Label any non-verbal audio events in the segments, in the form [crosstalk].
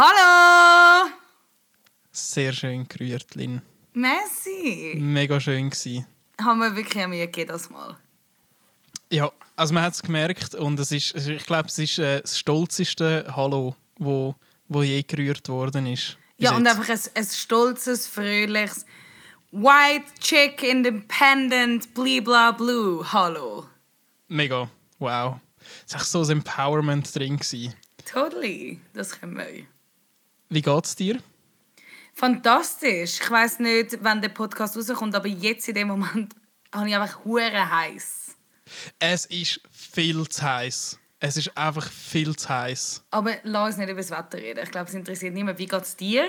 Hallo! Sehr schön gerührt, Lin. Messi! Mega schön gewesen. Haben wir wirklich Mühe gegeben das Mal? Ja, also man hat es gemerkt und es ist, ich glaube, es ist äh, das stolzeste Hallo, wo, wo je gerührt worden ist. Ja, und einfach ein, ein stolzes, fröhliches White Chick Independent Blibla Blue Hallo. Mega, wow. Es war so ein Empowerment drin. Totally, das können wir. Wie geht's dir? Fantastisch. Ich weiß nicht, wann der Podcast rauskommt, aber jetzt in dem Moment [laughs] habe ich einfach hure heiß. Es ist viel zu heiß. Es ist einfach viel zu heiß. Aber lass uns nicht über das Wetter reden. Ich glaube, es interessiert niemand. Wie geht's dir?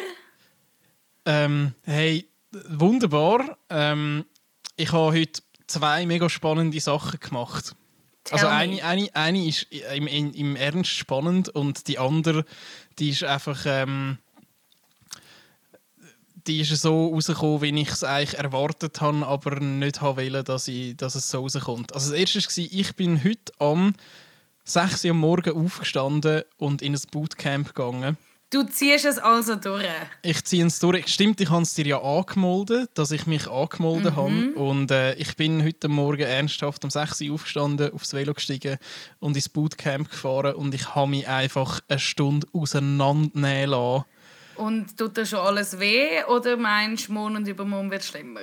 Ähm, hey, wunderbar. Ähm, ich habe heute zwei mega spannende Sachen gemacht. Also Tell me. eine, eine, eine ist im, im, im Ernst spannend und die andere, die ist einfach, ähm, die ist so rausgekommen, wie ich es eigentlich erwartet habe, aber nicht habe wollen, dass, ich, dass es so rauskommt. Also das erste war, ich bin heute am 6 Uhr am Morgen aufgestanden und in ein Bootcamp gegangen. Du ziehst es also durch. Ich ziehe es durch. Stimmt, ich habe es dir ja angemeldet, dass ich mich angemeldet habe. Und äh, ich bin heute Morgen ernsthaft um 6 Uhr aufgestanden, aufs Velo gestiegen und ins Bootcamp gefahren. Und ich habe mich einfach eine Stunde auseinandernehmen lassen. Und tut dir schon alles weh oder meinst du, morgen und übermorgen wird es schlimmer?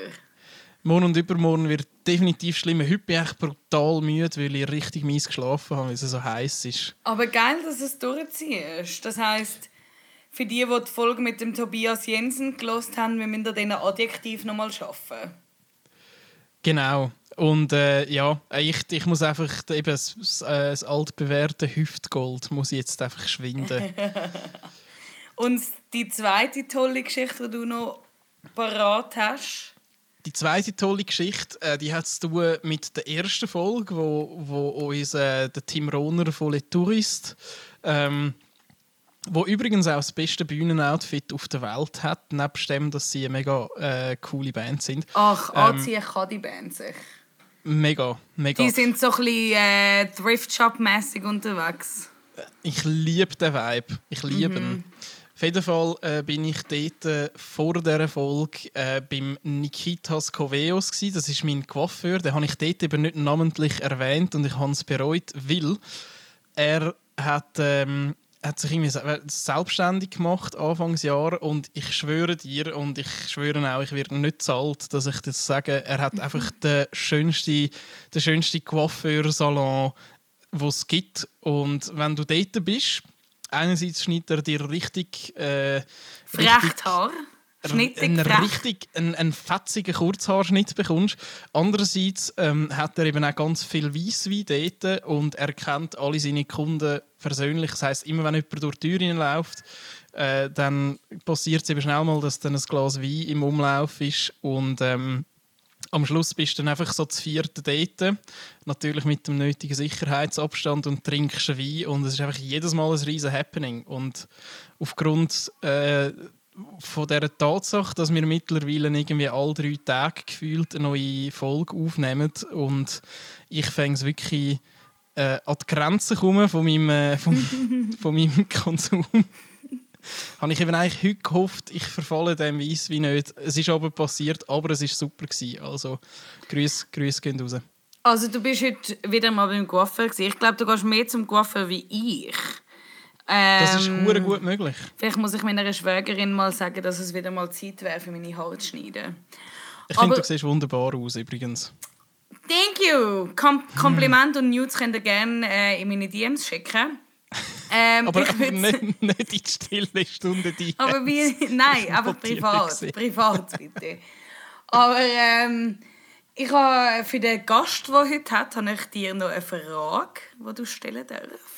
Morgen und übermorgen wird definitiv schlimmer. Heute bin ich echt brutal müde, weil ich richtig mies geschlafen habe, weil es so heiß ist. Aber geil, dass du es durchziehst. Das heisst, für die, die die Folge mit dem Tobias Jensen gelost haben, wir müssen an diesen Adjektiv nochmal arbeiten. Genau. Und äh, ja, ich, ich muss einfach eben das, das, äh, das altbewährte Hüftgold muss jetzt einfach schwinden. [laughs] Und die zweite tolle Geschichte, die du noch parat hast, Die zweite tolle Geschichte, äh, die hat zu tun mit der ersten Folge, wo, wo uns äh, der Tim Rohner von Le Tourist, ähm, wo übrigens auch das beste Bühnenoutfit auf der Welt hat, nebst dem, dass sie eine mega äh, coole Band sind. ach, Ähm, anziehen kann die Band sich. Mega, mega. Die sind so ein bisschen äh, Thrift Shop-mässig unterwegs. Ich liebe den Vibe. Ich liebe ihn. Auf jeden Fall äh, bin ich dort äh, vor dieser Folge äh, beim Nikitas Koveos. Gewesen. Das ist mein Coiffeur. Den habe ich dort eben nicht namentlich erwähnt und ich habe es bereut, weil er hat, ähm, hat sich irgendwie se- selbstständig gemacht Anfangsjahr und ich schwöre dir und ich schwöre auch, ich werde nicht zahlt, dass ich das sage. Er hat [laughs] einfach den schönsten, den schönsten Coiffeursalon, den es gibt. Und wenn du dort bist, einerseits schneidet er dir richtig, äh, Haar. Schnittig, einen richtig einen, einen fetzigen Kurzhaarschnitt bekommst. Andererseits ähm, hat er eben auch ganz viel Weisswein dort und er kennt alle seine Kunden persönlich. Das heisst, immer wenn jemand durch die Tür hineinläuft, äh, dann passiert es eben schnell mal, dass dann ein Glas Wein im Umlauf ist und ähm, am Schluss bist du dann einfach so das vierte Date. Natürlich mit dem nötigen Sicherheitsabstand und trinkst Wein. Und es ist einfach jedes Mal ein riesen Happening. Und aufgrund äh, von dieser Tatsache, dass wir mittlerweile irgendwie alle drei Tage gefühlt eine neue Folge aufnehmen und ich fange es wirklich äh, an die Grenzen kommen von meinem, äh, von, [laughs] von meinem Konsum. habe ich eben eigentlich heute gehofft, ich verfalle dem Weisswein nicht. Es ist aber passiert, aber es war super. Gewesen. Also, Grüße, Grüße gehen raus. Also du bist heute wieder mal beim Coiffeur. Ich glaube, du gehst mehr zum Coiffeur wie ich. Ähm, Das ist hure gut möglich. Vielleicht muss ich meiner Schwägerin mal sagen, dass es wieder mal Zeit wäre, für meine Haare zu schneiden. Ich finde, Aber- du siehst wunderbar aus übrigens. Thank you! Kom Kompliment und Nudes könnt ihr gerne äh, in meine DMs schicken. [laughs] Ähm, Aber, aber nicht, nicht in die stille Stunde die. Aber wie, nein, [laughs] ich privat. Privat, bitte. Aber ähm, ich habe für den Gast, der heute hat, habe ich dir noch eine Frage, die du stellen darfst.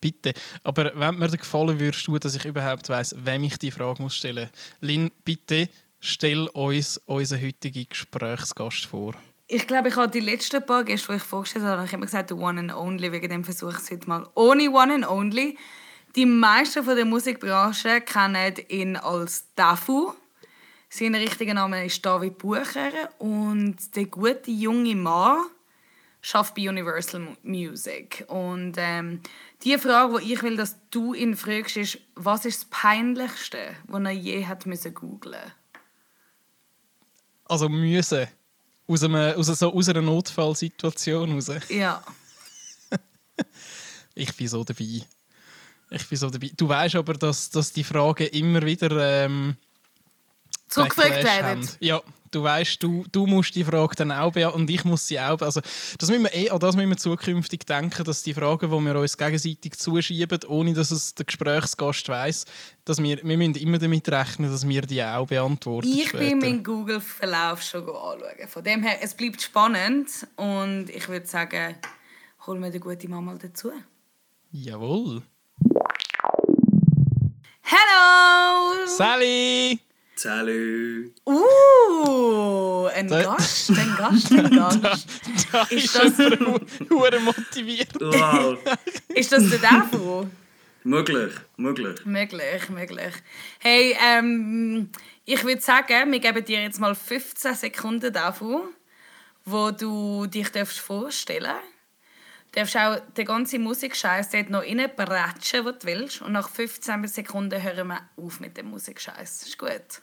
Bitte. Aber wenn mir gefallen würdest du, dass ich überhaupt weiss, wem ich die Frage muss stellen muss. Lin, bitte stell uns unseren heutigen Gesprächsgast vor. Ich glaube, ich habe die letzten paar Gäste, die ich vorgestellt habe, ich immer gesagt, one and only, wegen dem versuche ich es heute mal. Ohne one and only. Die meisten von der Musikbranche kennen ihn als Dafu. Sein richtiger Name ist David Bucher und der gute junge Mann schafft bei Universal Mu- Music. Und ähm, die Frage, die ich will, dass du ihn fragst, ist, was ist das Peinlichste, was er je hat müssen googlen Also müssen. Aus, einem, aus, so, aus einer Notfallsituation raus. Ja. [laughs] Ich bin so dabei. Ich bin so dabei. Du weißt aber, dass, dass die Fragen immer wieder ähm, Backlash werden. Ja, du weißt, du, du musst die Frage dann auch beantworten und ich muss sie auch. Also, das müssen wir eh, an das müssen wir zukünftig denken, dass die Fragen, die wir uns gegenseitig zuschieben, ohne dass es der Gesprächsgast weiß, dass wir, wir müssen immer damit rechnen, dass wir die auch beantworten. Ich später. bin meinen Google-Verlauf schon anschauen. Von dem her, es bleibt spannend und ich würde sagen, holen wir den guten Mann mal dazu. Jawohl. Hello! Sally! Salut! Uh, ein Da- Gast, ein Gast, ein [laughs] Gast. Da Ist ist das- hure motiviert. [laughs] Wow! Ist das der Davo? möglich, möglich. möglich, möglich. Hey, ähm, ich würde sagen, wir geben dir jetzt mal 15 Sekunden Davo, wo du dich darfst vorstellen darfst. Du darfst auch den ganzen Musikscheiß dort noch reinbretschen, was du willst. Und nach 15 Sekunden hören wir auf mit dem Musikscheiß. Ist gut?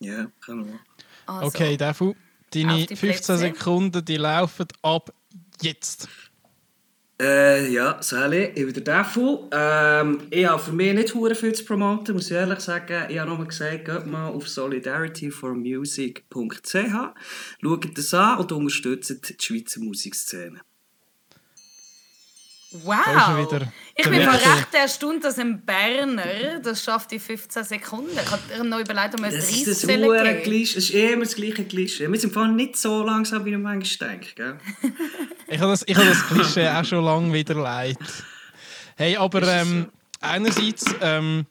Ja, können wir. Also, Okay, Defu, deine Auf die 15 Plätze. Sekunden die laufen ab jetzt. Äh, ja, Sally, ich bin der Defo. Ähm, ich habe für mich nicht hure viel zu promoten, muss ich ehrlich sagen. Ich habe nur gesagt, geht mal auf solidarityformusic.ch, schaut das an und unterstützt die Schweizer Musikszene. Wow! Ist. Ich bin mal Wichtel. recht erstaunt, dass ein Berner das schafft in 15 Sekunden. Ich habe noch überlegt, ob wir Das 30 ist das sollen hure geben. Klischee. Das ist immer das gleiche Klischee. Wir sind vor allem nicht so langsam, wie man manchmal denkt. Gell? [laughs] Ich habe das, ich habe das Klischee auch schon lange wieder leid. Hey, aber ähm, einerseits ähm,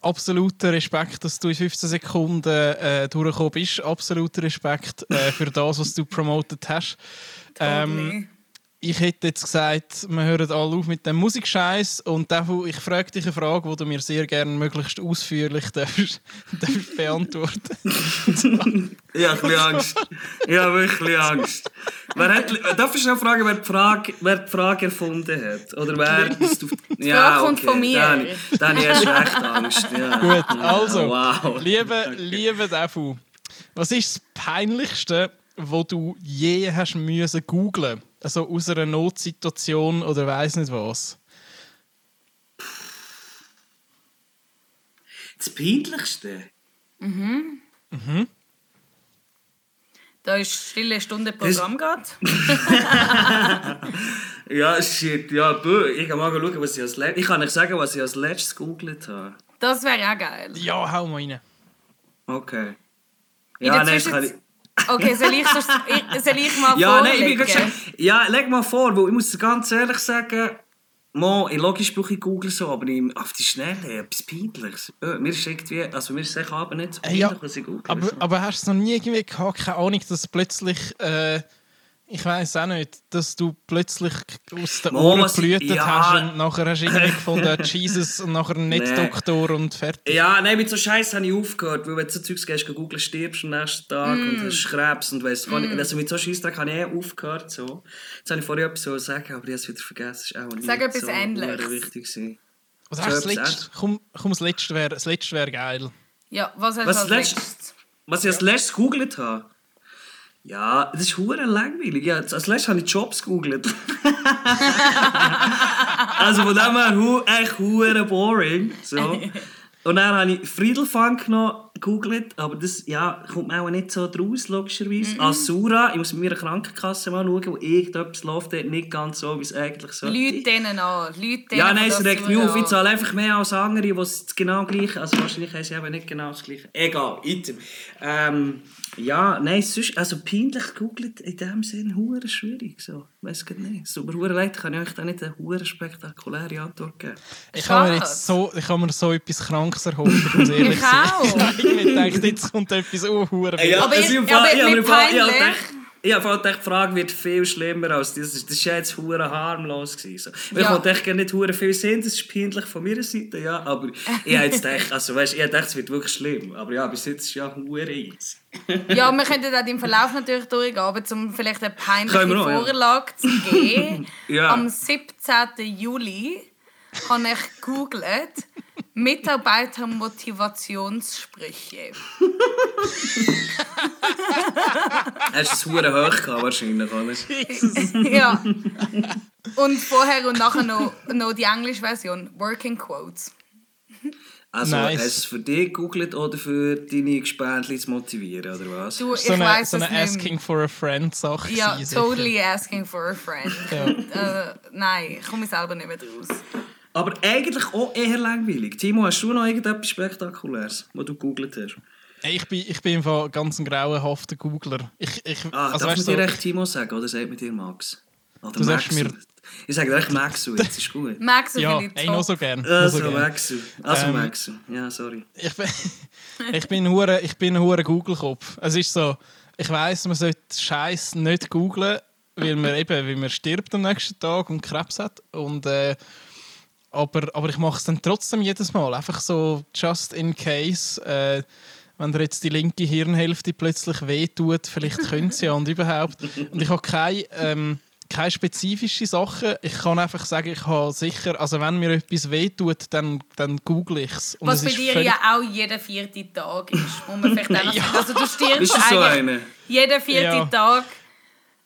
absoluter Respekt, dass du in 15 Sekunden äh, durchgekommen bist. Absoluter Respekt äh, für das, was du promotet hast. Ähm. Ich hätte jetzt gesagt, wir hören alle auf mit dem Musikscheiß und dafür, ich frage dich eine Frage, die du mir sehr gerne möglichst ausführlich [laughs] darfst, darfst beantworten. [laughs] Ich habe ein bisschen Angst. Ich habe wirklich Angst. Wer hat, darf ich schnell fragen, wer die Frage, wer die Frage erfunden hat? Oder wer das auf, Die Frage kommt von mir. Dann, dann habe ich erst recht Angst. Ja. Gut, also, Wow. liebe, liebe Defu, was ist das Peinlichste, wo du je hast müssen googlen? Also aus einer Notsituation oder weiß nicht was? Das Peinlichste? Da ist stille Stunde Programm gerade. [laughs] Ja, shit. Ja, bö. Ich kann mal schauen, was ich als letztes... Ich kann nicht sagen, was ich als letztes gegoogelt habe. Das wäre auch geil. Ja, hau mal rein. Okay. In Ja, der nein, das kann Zwischenzeit- ich... Okay, soll ich, sonst, ich, soll ich mal Ja, nein, ich bin vorlegen? schon... Ja, leg mal vor, weil ich muss ganz ehrlich sagen... Mo, in logisch brauche ich Google so, aber ich, auf die Schnelle, etwas Peinliches. Äh, Mir ist irgendwie... Also mir ist es nicht so Äh, peinlich, ja, was ich google. Aber, so. aber hast du es noch nie irgendwie gehabt, keine Ahnung, dass plötzlich, äh, ich weiß auch nicht, dass du plötzlich aus den Mo, Ohren geblutet ja. hast und nachher hast du irgendwie [laughs] gefunden, Jesus und nachher nicht Nee. Doktor und fertig. Ja, nein, mit so Scheiß habe ich aufgehört, weil wenn du so Zeugs gehst, geh googeln, stirbst am nächsten Tag Mm. und hast Krebs und weiss, mm. also mit so Scheiß habe ich eh aufgehört. So. Jetzt habe ich vorher etwas so sagen, aber ich habe es wieder vergessen. Das ist auch nicht Sag etwas so Ähnliches. wichtig gewesen. Was hast du das So letzte? Komm, komm das letzte wäre wär geil. Ja, was hast Was du als letzt- letztes? Was ich als letztes gegoogelt habe? Ja, das ist hure langweilig. Ja, als letztes habe ich Jobs gegoogelt. [laughs] also von dem her hu echt hure boring. So. [laughs] Und dann habe ich Friedelfunk noch gegoogelt, aber das ja, kommt mir auch nicht so draus, logischerweise. Asura, ich muss mit meiner Krankenkasse mal schauen, wo irgendetwas läuft dort nicht ganz so, wie es eigentlich sollte. Leute denen an. Leute denen Ja, nein, es regt mich auf. Ich zahle einfach mehr als andere, die es genau gleich Also wahrscheinlich haben sie eben nicht genau das gleiche. Egal, item. Ähm, ja, nein, sonst, also peinlich googelt in dem Sinn hure schwierig. So. Ich weiß gar nicht. Mir hure leid, kann ich euch da nicht eine hure spektakuläre Antwort geben. Ich habe mir jetzt so, ich habe mir so etwas Krankes erhofft, ich muss [laughs] ehrlich Ich sein. auch. [laughs] ich dachte, jetzt kommt etwas oh, hure Ey, ja. Aber, ich, Fall- ich habe Fall- ich gedacht- Ich habe die Frage wird viel schlimmer als das. Das ja jetzt hure harmlos gewesen. So. Ich Ja. wollte echt gar nicht hure viel sehen, das ist peinlich von meiner Seite, ja. Aber ich habe jetzt gedacht, also weißt, ich habe gedacht, es wird wirklich schlimm. Aber ja, bis jetzt ist es ja hure easy. Ja, wir könnten auch im Verlauf natürlich durchgehen, aber um vielleicht eine peinliche noch, ja. Vorlage zu geben. [laughs] Ja. Am 17. Juli habe ich gegoogelt Mitarbeitermotivationssprüche. Hast [laughs] du es hure hoch gehabt wahrscheinlich, oder? [laughs] ja. Und vorher und nachher noch, noch die englische Version, Working Quotes. Also Nice. hast du es für dich gegoogelt oder für deine Gespendli zu motivieren, oder was? Du, So ich eine, weiß so es eine nicht. Asking for a Friend Sache. Ja, totally asking for a friend. Ja. Äh, nein, ich komme selber nicht mehr draus. Aber eigentlich auch eher langweilig. Timo, hast du noch irgendetwas Spektakuläres, was du gegoogelt hast? Hey, Ich bin, ich bin im Fall ganz ein grauenhafter Googler. Ich, ich, Ah, also, darf man dir so, echt Timo sagen, oder sagt man dir Max? Oder Du sagst Maxu? mir- Ich sage echt Maxu, jetzt ist gut. [laughs] Max ja, finde ich noch so gern. Also so. Maxu. Also Ähm, Maxu. Ja, sorry. Ich bin, [laughs] ich bin ein hure- ich bin ein hure Google-Kopf. Es ist so, ich weiss, man sollte Scheiß nicht googlen, weil man eben, weil man stirbt am nächsten Tag und Krebs hat. Und, äh, aber, aber ich mache es dann trotzdem jedes Mal. Einfach so, just in case. Äh, wenn dir jetzt die linke Hirnhälfte plötzlich wehtut, vielleicht [laughs] könnte sie ja und überhaupt. Und ich habe keine, ähm, keine spezifische Sachen. Ich kann einfach sagen, ich habe sicher, also wenn mir etwas wehtut, dann, dann google ich es. Was bei dir ja auch jeden vierten Tag ist. Muss man vielleicht auch [laughs] Ja. Also du [laughs] stirbst so eigentlich jeden vierten Ja. Tag.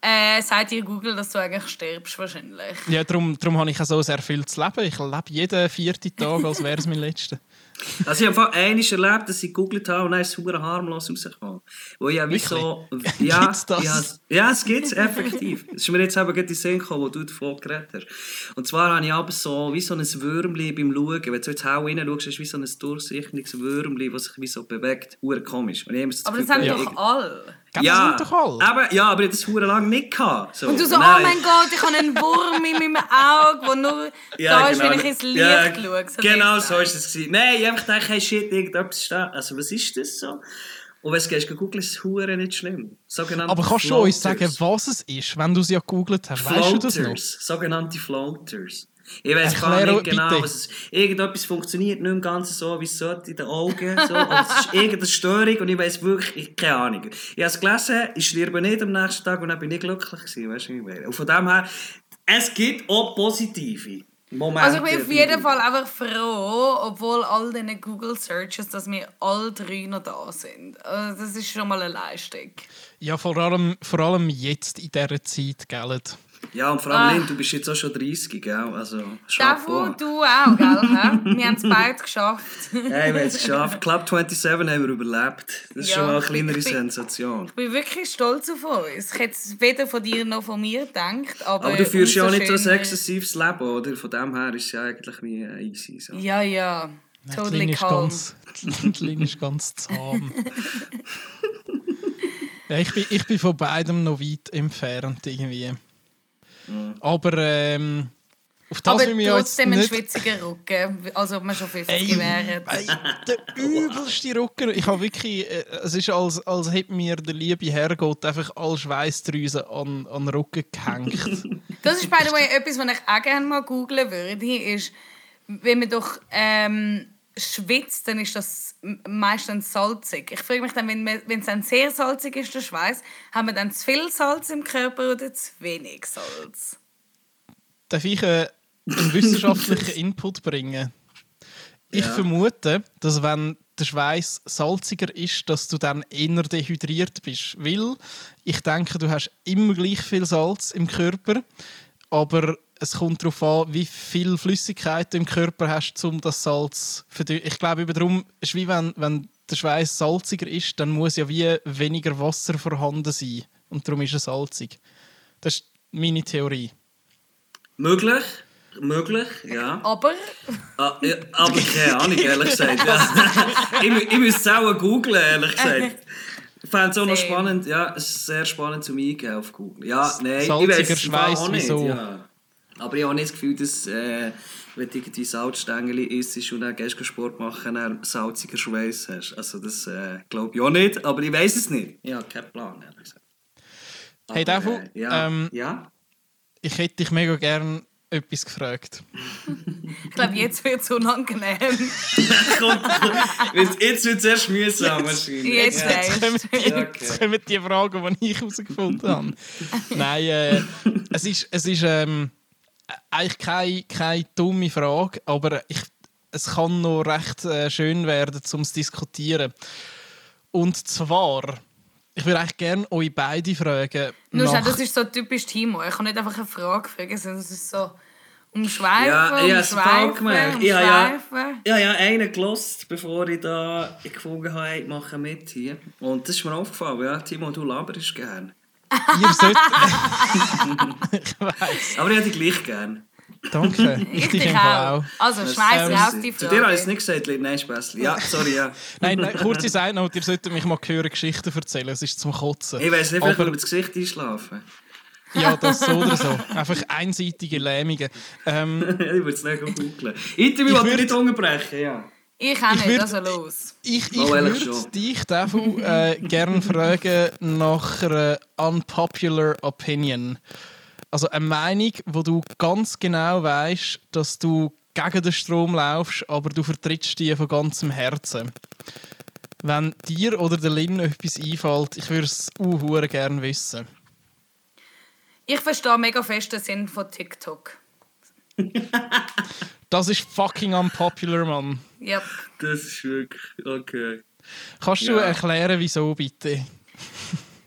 Äh, sagt dir Google, dass du eigentlich stirbst wahrscheinlich. Ja, darum, darum habe ich auch so sehr viel zu leben. Ich lebe jeden vierten Tag, als wäre es mein letzter. Also ich habe einmal erlebt, dass ich gegoogelt habe und dann ist es harmlos rausgekommen. Wo ja wie so... [laughs] Ja? Ja, ja, es gibt es effektiv. Es ist mir jetzt eben gerade in den Sinn gekommen, wo du davon geredet hast. Und zwar habe ich aber so wie so ein Würmli beim Schauen. Wenn du jetzt Hau rein schaust, ist es wie so ein durchsichtiges Würmli, das sich wie so bewegt. Hure komisch. Und ich habe immer so Aber das haben ja, doch alle. Ja, das sind doch alle. aber, ja, aber ich habe das hure lang nicht gehabt. So. Und du so, Nein. oh mein Gott, ich habe einen Wurm in meinem Auge, der nur [laughs] da ist, wenn ich ins Licht Ja, schaue. So genau so war es. Nein, ich habe einfach gedacht, hey shit, irgendetwas ist da. Also was ist das so? Und wenn du gehst googeln, ist es nicht schlimm. Sogenannte Aber kannst du uns sagen, Floaters. was es ist, wenn du es ja gegoogelt hast? Weißt du das noch? Floaters, sogenannte Floaters. Ich weiß gar nicht genau, bitte. was es ist. Irgendetwas funktioniert nicht im Ganzen so, wie es sollte in den Augen. So. Aber es ist irgendeine Störung und ich weiß wirklich, ich, keine Ahnung. Ich habe es gelesen, ich sterbe nicht am nächsten Tag und dann bin ich glücklich gewesen. Weißt du, wie ich meine? Und von dem her, es gibt auch positive Momente. Also ich bin auf jeden. Fall einfach froh, obwohl all diese Google Searches, dass wir alle drei noch da sind. Also das ist schon mal eine Leistung. Ja, vor allem, vor allem jetzt in dieser Zeit, gell? Ja, und vor allem, Ah. Lynn, du bist jetzt auch schon 30, gell? Also, Chapeau. du auch, gell? Wir haben es [laughs] beide geschafft. Hey, wir haben es geschafft. Club 27 haben wir überlebt. Das ist Ja, schon mal eine kleinere ich bin- Sensation. Ich bin wirklich stolz auf uns. Ich hätte es weder von dir noch von mir gedacht. Aber, Aber du führst ja auch nicht so ein exzessives Leben, oder? Von dem her ist es ja eigentlich wie easy. So. Ja, ja. Die Totally calm. ganz, die Lin ist ganz zahm. [laughs] ja, ich, bin, ich bin von beidem noch weit entfernt irgendwie. Aber ähm, auf das Aber will wir jetzt trotzdem ein nicht... schwitziger Rücken. Als ob wir schon 50 Ey, wären. ey, der [laughs] übelste Rücken. Ich habe wirklich, äh, es ist als, als hätte mir der liebe Herrgott einfach alle Schweißdrüsen an, an den Rücken gehängt. [laughs] Das ist, by the way, etwas, was ich auch gerne mal googlen würde, ist, wenn man doch ähm, schwitzt, dann ist das meistens salzig. Ich frage mich dann, wenn es dann sehr salzig ist, der Schweiß, haben wir dann zu viel Salz im Körper oder zu wenig Salz? Darf ich äh, einen wissenschaftlichen [laughs] Input bringen? Ich Ja. vermute, dass wenn der Schweiß salziger ist, dass du dann eher dehydriert bist. Weil ich denke, du hast immer gleich viel Salz im Körper, aber es kommt darauf an, wie viel Flüssigkeit du im Körper hast, um das Salz zu verdünnen. Ich glaube, eben darum ist wie wenn, wenn der Schweiß salziger ist, dann muss ja wie weniger Wasser vorhanden sein. Und darum ist er salzig. Das ist meine Theorie. Möglich, möglich, ja. Aber Ah, ja, aber keine Ahnung, ehrlich gesagt. Ja. [laughs] ich, ich müsste es auch googeln, ehrlich gesagt. [laughs] Ich fände es auch noch spannend, ja, es ist sehr spannend zum Eingeben auf Google. Ja, nein, ich Salziger weiß es Schweiß, wieso? Ja. Aber ich habe nicht das Gefühl, dass äh, wenn du irgendwie Salzstängel isst und dann gehst du Sport machen, dann salziger Schweiß hast. Also das äh, glaube ich auch nicht, aber ich weiß es nicht. Ja, keinen Plan, ehrlich gesagt. Hey, Devu, äh, ja. ähm, ja? Ich hätte dich mega gern etwas gefragt. Ich glaube, jetzt wird es unangenehm. [laughs] Jetzt jetzt wird es erst mühsam wahrscheinlich. Jetzt ja. weißt Jetzt kommen die, Okay. jetzt kommen die Fragen, die ich herausgefunden habe. Nein, äh, es ist, es ist ähm, eigentlich keine, keine dumme Frage, aber ich, es kann noch recht äh, schön werden, um zu diskutieren. Und zwar, ich würde eigentlich gerne euch beide fragen. Nur nach- schau, das ist so typisch Timo. Ich kann nicht einfach eine Frage fragen, sondern es ist so umschweifen, Ja, ja, es umschweifen, gefällt mir. Ja, ja. umschweifen. Ja, ja, einen gelost, bevor ich da gefunden habe, ich mache mit hier. Und das ist mir aufgefallen, ja, Timo, du laberst gern. Ihr sollt. ich [laughs] weiß. Aber ich hätte dich gleich gern. Danke. [laughs] Ich dich dich im Fall auch. Also, schmeiß Ähm, raus die Zu dir habe ich es Frage. nicht gesagt. Nein, Späßli. Ja, [laughs] sorry, ja. Nein, nein, kurze Side-Note, ihr solltet mich mal hören, Geschichten erzählen. Es ist zum Kotzen. Ich weiß nicht, vielleicht Aber- über das Gesicht einschlafen. Ja, das so oder so. Einfach einseitige Lähmungen. Ähm, ich würde es nicht googeln. Ich will Ich mich würd- nicht unterbrechen, ja. Ich auch nicht, würd- also los. ich ich würde dich, Devu, äh, gerne fragen nach einer unpopular Opinion. Also eine Meinung, wo du ganz genau weißt, dass du gegen den Strom laufst, aber du vertrittst die von ganzem Herzen. Wenn dir oder der Lin etwas einfällt, ich würde es uh, gerne wissen. Ich verstehe mega fest den Sinn von TikTok. Das ist fucking unpopular, Mann. Yep. Das ist wirklich... Okay. Kannst du Ja. erklären, wieso bitte?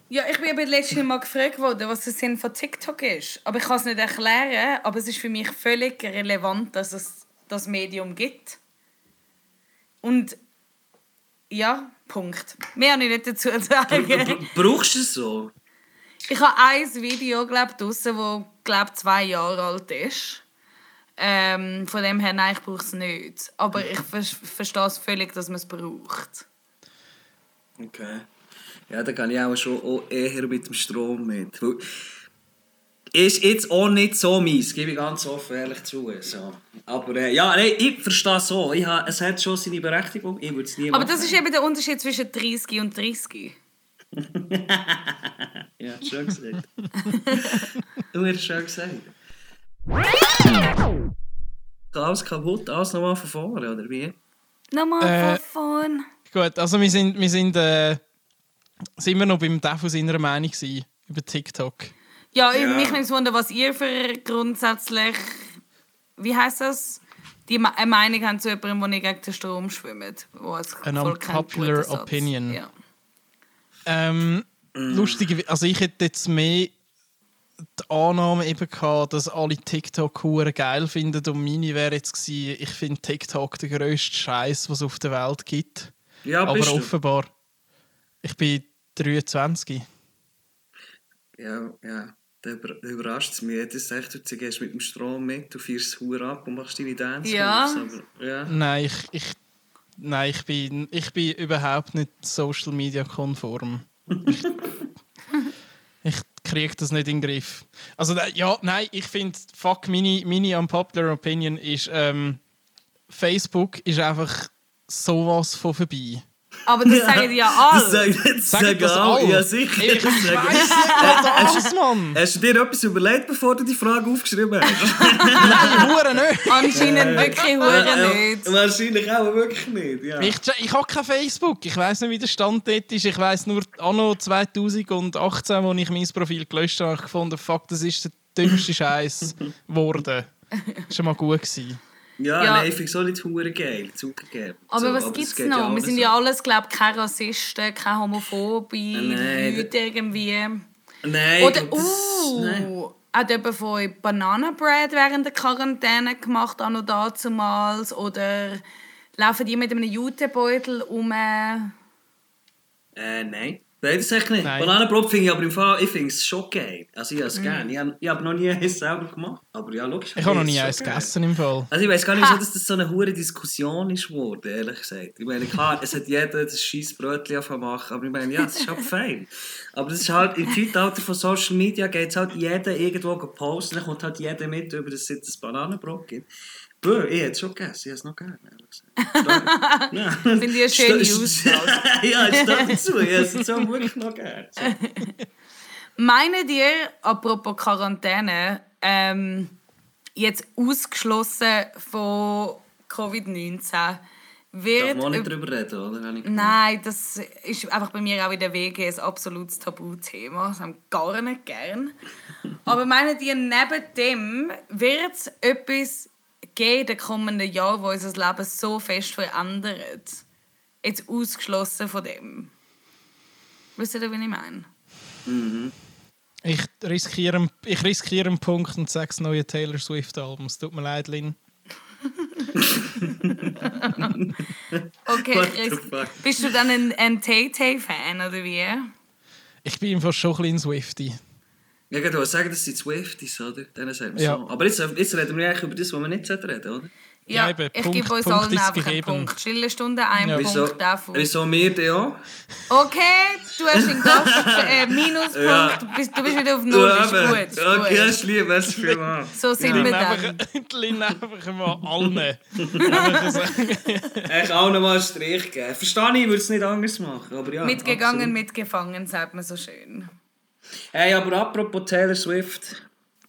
Ja, ich bin eben letztes Mal gefragt worden, was der Sinn von TikTok ist. Aber ich kann es nicht erklären, aber es ist für mich völlig relevant, dass es das Medium gibt. Und ja, Punkt. Mehr habe ich nicht dazu zu sagen. Brauchst du es so? Ich habe ein Video glaub, draussen, das glaub, zwei Jahre alt ist. Ähm, von dem her, nein, ich brauche es nicht. Aber ich ver verstehe es völlig, dass man es braucht. Okay. Ja, da kann ich auch schon auch eher mit dem Strom mit. Ist jetzt auch nicht so meins, gebe ich ganz offen ehrlich zu. So. Aber äh, ja, nein, ich verstehe es so. Ich ha, es hat schon seine Berechtigung, ich würde es nie Aber machen. das ist eben der Unterschied zwischen 30 und 30. [laughs] Ja, schön gesagt. du hast es schön gesagt. Alles kaputt, alles nochmal von vorne, oder wie? Nochmal Äh, von vorn. Gut, also wir sind, wir sind, äh, sind wir noch beim Defu seiner Meinung gewesen, über TikTok. Ja, Ja. mich nimmt es wunder, was ihr für grundsätzlich, wie heißt das? Die Ma- eine Meinung haben zu jemandem, der nicht gegen den Strom schwimmt. Wo es An unpopular opinion. Ja. Ähm, lustig, also ich hätte jetzt mehr die Annahme eben gehabt, dass alle TikTok hure geil finden und meine wäre jetzt gewesen, ich finde TikTok der grösste Scheiß, was es auf der Welt gibt. Ja, Aber bist du? offenbar, ich bin 23. Ja, ja. Da über- da überrascht es mich. Das sagt, du gehst mit dem Strom mit, du fährst Hure ab und machst deine Dance Ja. Aber, ja. Nein, ich, ich, nein, ich bin, ich bin überhaupt nicht Social Media konform. Ich, [laughs] ich kriege das nicht in den Griff. Also da- ja, nein, ich finde, fuck, meine, meine unpopular Opinion ist, ähm, Facebook ist einfach sowas von vorbei. Aber das sagen die ja Das alle. sagen das Sagen sagen das alle. Ja, sicher. Ich Das weiss sagen- nicht, was Mann! Hast du dir etwas überlegt, bevor du die Frage aufgeschrieben hast? [laughs] Nein, Hure nicht! Anscheinend wirklich hure nicht. Wahrscheinlich auch wirklich nicht. Ja. Ich, ich habe kein Facebook. Ich weiß nicht, wie der Stand dort ist. Ich weiß nur, anno 2018, als ich mein Profil gelöscht habe, habe ich gefunden, fuck, das ist der dümmste Scheiß [laughs] geworden. Das war mal gut. Gewesen. Ja, Ja. nein, ich finde es auch nicht hure geil, zugegeben. Aber So, was gibt es noch? Wir alles sind ja alles, glaube ich, keine Rassisten, keine Homophobe, Nein, Leute irgendwie. Nein, Oder, glaub, das- nein. uh, hat jemand von euch Bananenbread während der Quarantäne gemacht, auch noch dazumals? Oder laufen die mit einem Jutebeutel um? Äh, nein. Nein, das ich nicht. Nein. Bananenbrot finde ich aber im Fall, ich finde es schon geil. Also ich habe es gerne. Ich habe, habe noch nie eins selber gemacht. Aber ja, logisch. Ich habe noch nie eins gegessen im Fall. Also ich weiß gar nicht, Ha. wieso dass das so eine hure Diskussion ist geworden, ehrlich gesagt. Ich meine, klar, es hat jeder das scheiß Brötchen angefangen machen, aber ich meine, ja, es ist halt fein. Aber das ist halt, im Zeitalter von Social Media geht es halt jeder irgendwo posten, dann kommt halt jeder mit, über das es jetzt ein Bananenbrot gibt. Bö, [laughs] ich hätte es [laughs] [laughs] schon gegessen, ich habe es noch gerne, ja. Finde ich eine schöne Aussage. ja, ich stehe dazu, ich habe es jetzt auch wirklich noch gerne. So. Meinen ihr, apropos Quarantäne, ähm, jetzt ausgeschlossen von Covid-19, Darf wird... man auch nicht drüber reden, oder? Nein, das ist einfach bei mir auch in der WG ein absolutes Tabuthema. Das haben wir gar nicht gern. Aber meinen ihr, neben dem wird es etwas geben in den kommenden Jahren, wo unser Leben so fest verändert? Jetzt ausgeschlossen von dem. Wisst ihr, wie ich meine? Ich riskiere, ich riskiere einen Punkt und sage das neue Taylor Swift-Album. Es tut mir leid, Lynn. Okay, Chris, bist du dann ein, ein Tay-Tay-Fan oder wie? Ich bin fast schon ein bisschen Swifty. Ja, ich wollte sagen, das sind Swifties, oder? Denen sagt man Ja. so. Aber jetzt, jetzt reden wir eigentlich über das, was wir nicht reden oder? Ja, Ja, eben, ich Punkt- gebe uns Punkt allen einfach einen gegeben. Punkt. Stillestunde, ein Ja. Wieso, Punkt davon. wieso wir denn auch? Okay, du hast den Gast äh, [laughs] Minuspunkt, Ja. du, bist, du bist wieder auf Null, ist gut. Ist Okay, gut. ist lieb, merci vielmals. So sind Lynn wir dann. Lynn [laughs] einfach mal allen. Ich auch noch mal einen Strich geben. Verstehe ich, würde es nicht anders machen. Aber ja, Mitgegangen, absolut. mitgefangen, sagt man so schön. Hey, aber apropos Taylor Swift.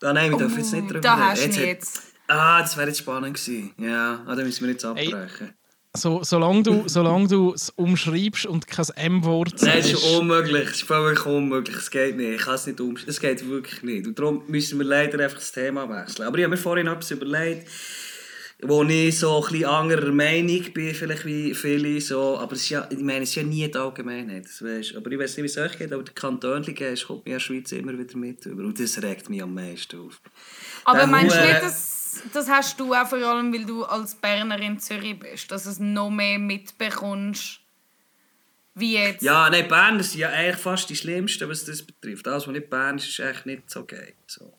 Ah, nein, wir dürfen jetzt nicht drüber Da hast du ihn jetzt. Ah, das wäre jetzt spannend gewesen. Ja, ah, dann müssen wir jetzt abbrechen. So, solange du solange du es umschreibst und kein M-Wort Nein, es sagst. ist unmöglich. Es ist wirklich unmöglich. Es geht nicht. Ich kann es nicht um. Es geht wirklich nicht. Und darum müssen wir leider einfach das Thema wechseln. Aber ich habe mir vorhin etwas überlegt, wo ich so ein anderer Meinung bin, vielleicht wie viele. So. Aber es ist ja, ich meine, es ist ja nie die Allgemeinheit. Das weisst. Aber ich weiß nicht, wie es euch geht, aber der Kantönliche kommt mir in der Schweiz immer wieder mit. Über. Und das regt mich am meisten auf. Aber Der meinst du nicht, dass, das hast du auch vor allem, weil du als Berner in Zürich bist, dass es noch mehr mitbekommst, wie jetzt? Ja, nein, Berner sind ja eigentlich fast die Schlimmsten, was das betrifft. Alles, was nicht Bern ist, ist echt nicht so geil. So.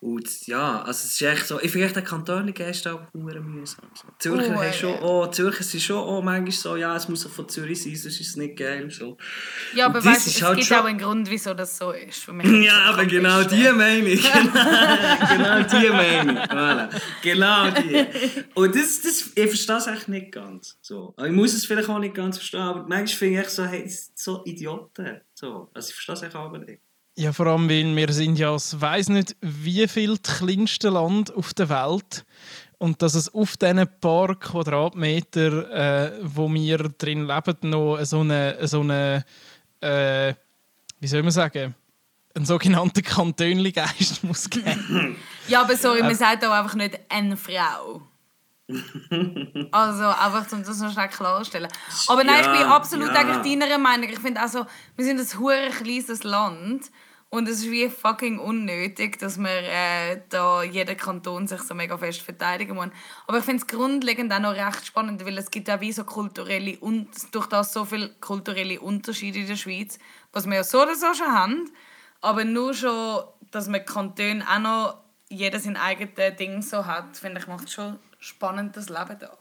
Und ja, also es ist echt so, ich finde echt, der Kantonliche ist auch hure mühsam. Zürcher, haben schon, oh, Zürcher sind schon oh, manchmal so, ja, es muss auch von Zürich sein, sonst ist es nicht geil. So. Ja, aber weißt ist es halt gibt schon- auch einen Grund, wieso das so ist. [laughs] Ja, aber genau die meine ich. [laughs] genau die meine ich. Voilà. Genau die. Und das, das, ich verstehe es echt nicht ganz. So. Ich muss es vielleicht auch nicht ganz verstehen, aber manchmal finde ich so, hey, so Idioten. So. Also ich verstehe es echt aber nicht. Ja, vor allem, weil wir sind ja das weiss nicht wie viel das kleinste Land auf der Welt und dass es auf diesen paar Quadratmeter, äh, wo wir drin leben, noch so eine, so eine äh, wie soll man sagen, einen sogenannten Kantönli-Geist [laughs] muss geben. Ja, aber sorry, man sagt auch einfach nicht eine Frau. [laughs] Also einfach, um das noch schnell klarzustellen. Aber nein, ich bin Ja, absolut ja. eigentlich deiner Meinung. Ich finde also, wir sind ein hure kleines Land und es ist wie fucking unnötig, dass wir äh, da jeder Kanton sich so mega fest verteidigen muss. Aber ich finde es grundlegend auch noch recht spannend, weil es gibt auch wie so kulturelle und durch das so viele kulturelle Unterschiede in der Schweiz, was wir ja so oder so schon haben. Aber nur schon, dass man Kantone auch noch jeder sein eigenes Ding so hat, finde ich, macht schon spannend das Leben da.